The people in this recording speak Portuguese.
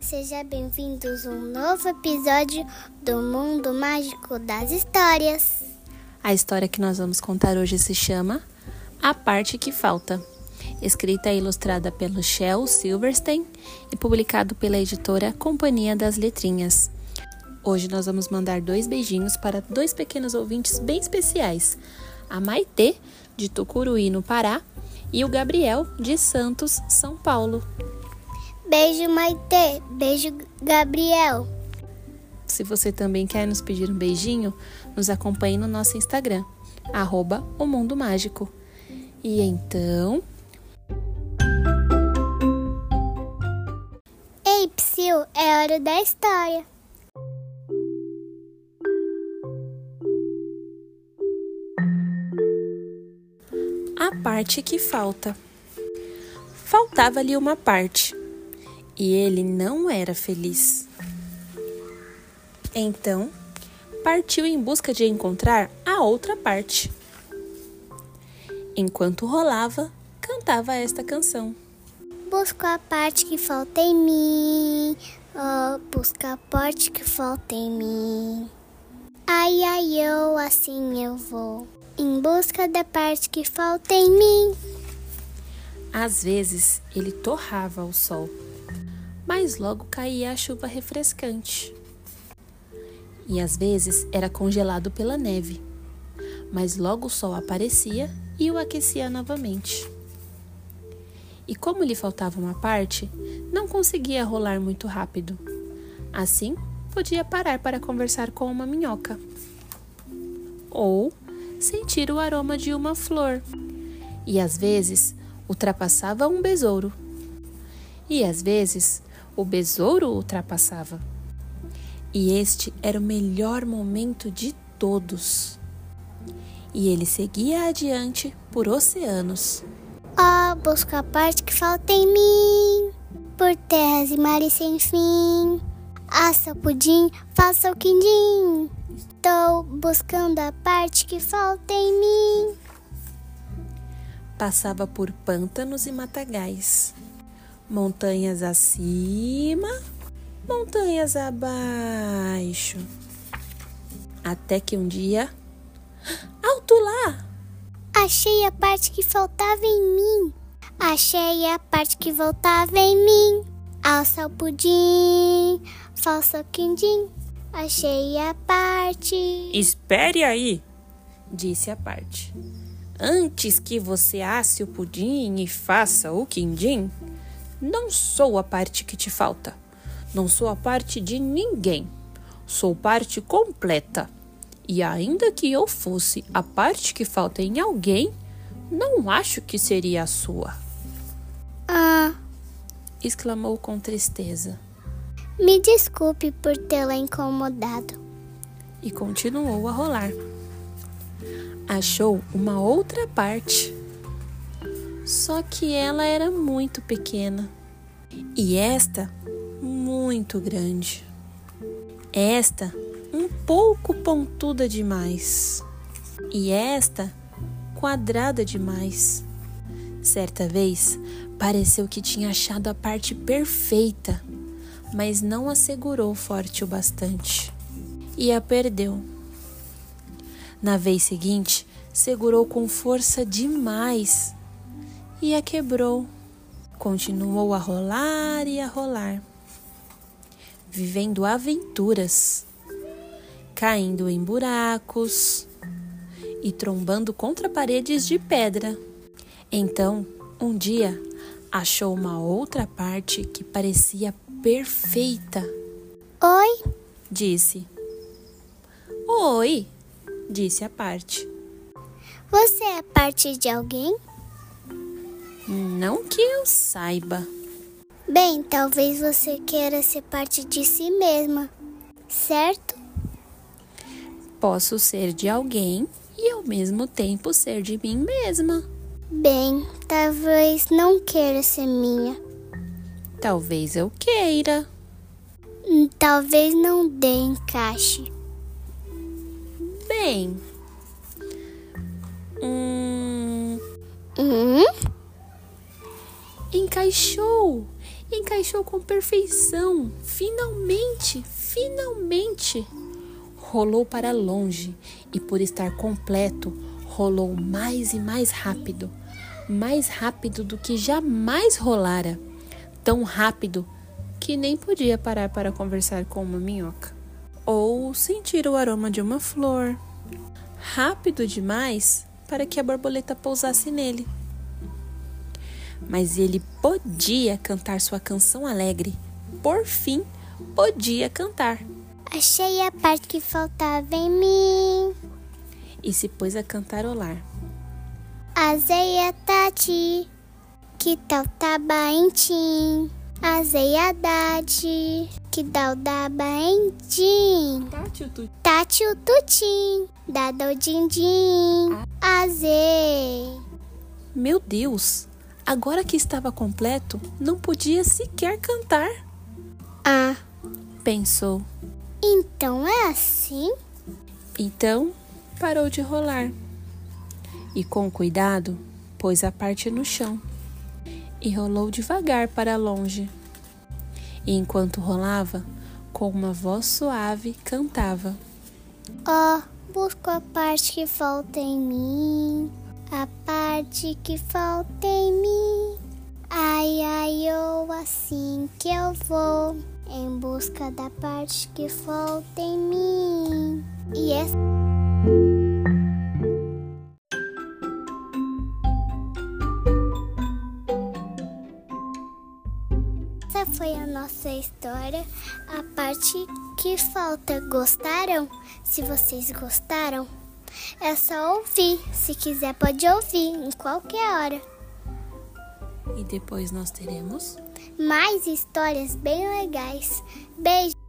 Sejam bem-vindos a um novo episódio do Mundo Mágico das Histórias. A história que nós vamos contar hoje se chama A Parte que Falta, escrita e ilustrada pelo Shel Silverstein e publicado pela editora Companhia das Letrinhas. Hoje nós vamos mandar dois beijinhos para dois pequenos ouvintes bem especiais: a Maitê, de Tucuruí, no Pará, e o Gabriel, de Santos, São Paulo. Beijo, Maitê. Beijo, Gabriel. Se você também quer nos pedir um beijinho, nos acompanhe no nosso Instagram, arroba o Mundo Mágico. E então. Ei, Psyu, é hora da história. A parte que falta. Faltava-lhe uma parte e ele não era feliz. Então, partiu em busca de encontrar a outra parte. Enquanto rolava, cantava esta canção. Busco a parte que falta em mim. Oh, busca a parte que falta em mim. Ai, ai, eu assim eu vou. Em busca da parte que falta em mim. Às vezes ele torrava ao sol mas logo caía a chuva refrescante. E às vezes era congelado pela neve, mas logo o sol aparecia e o aquecia novamente. E como lhe faltava uma parte, não conseguia rolar muito rápido. Assim, podia parar para conversar com uma minhoca. Ou sentir o aroma de uma flor. E às vezes ultrapassava um besouro. E às vezes o besouro ultrapassava. E este era o melhor momento de todos. E ele seguia adiante por oceanos. Oh, busco a parte que falta em mim, por terras e mares sem fim. Assa o pudim, faça o quindim. Estou buscando a parte que falta em mim. Passava por pântanos e matagais montanhas acima, montanhas abaixo. Até que um dia, alto lá! Achei a parte que faltava em mim. Achei a parte que voltava em mim. Alça o pudim, faça o quindim. Achei a parte. Espere aí, disse a parte. Antes que você asse o pudim e faça o quindim, não sou a parte que te falta. Não sou a parte de ninguém. Sou parte completa. E ainda que eu fosse a parte que falta em alguém, não acho que seria a sua. Ah! exclamou com tristeza. Me desculpe por tê-la incomodado. E continuou a rolar. Achou uma outra parte só que ela era muito pequena e esta muito grande. Esta um pouco pontuda demais e esta quadrada demais. Certa vez pareceu que tinha achado a parte perfeita, mas não a segurou forte o bastante e a perdeu. Na vez seguinte, segurou com força demais e a quebrou. Continuou a rolar e a rolar, vivendo aventuras, caindo em buracos e trombando contra paredes de pedra. Então, um dia, achou uma outra parte que parecia perfeita. Oi? disse. Oi, disse a parte. Você é parte de alguém? Não que eu saiba. Bem, talvez você queira ser parte de si mesma, certo? Posso ser de alguém e ao mesmo tempo ser de mim mesma. Bem, talvez não queira ser minha. Talvez eu queira. Talvez não dê encaixe. Bem. Encaixou Encaixou com perfeição. Finalmente, finalmente. Rolou para longe e, por estar completo, rolou mais e mais rápido mais rápido do que jamais rolara. Tão rápido que nem podia parar para conversar com uma minhoca ou sentir o aroma de uma flor. Rápido demais para que a borboleta pousasse nele. Mas ele podia cantar sua canção alegre. Por fim, podia cantar. Achei a parte que faltava em mim. E se pôs a cantarolar. Azeia Tati, que tal tabaentim? Azeia Dati, que tal dabaentim? Tati o tutim, dada o dindim, azei. Meu Deus, agora que estava completo, não podia sequer cantar. Ah, pensou. Então é assim? Então parou de rolar e, com cuidado, pôs a parte no chão e rolou devagar para longe. E enquanto rolava, com uma voz suave, cantava: Ó, oh, busco a parte que falta em mim, a parte que falta em mim. Ai, ai, eu assim que eu vou em busca da parte que falta em mim. E essa. Essa foi a nossa história, a parte que falta. Gostaram? Se vocês gostaram, é só ouvir. Se quiser, pode ouvir em qualquer hora. E depois nós teremos mais histórias bem legais. Beijo!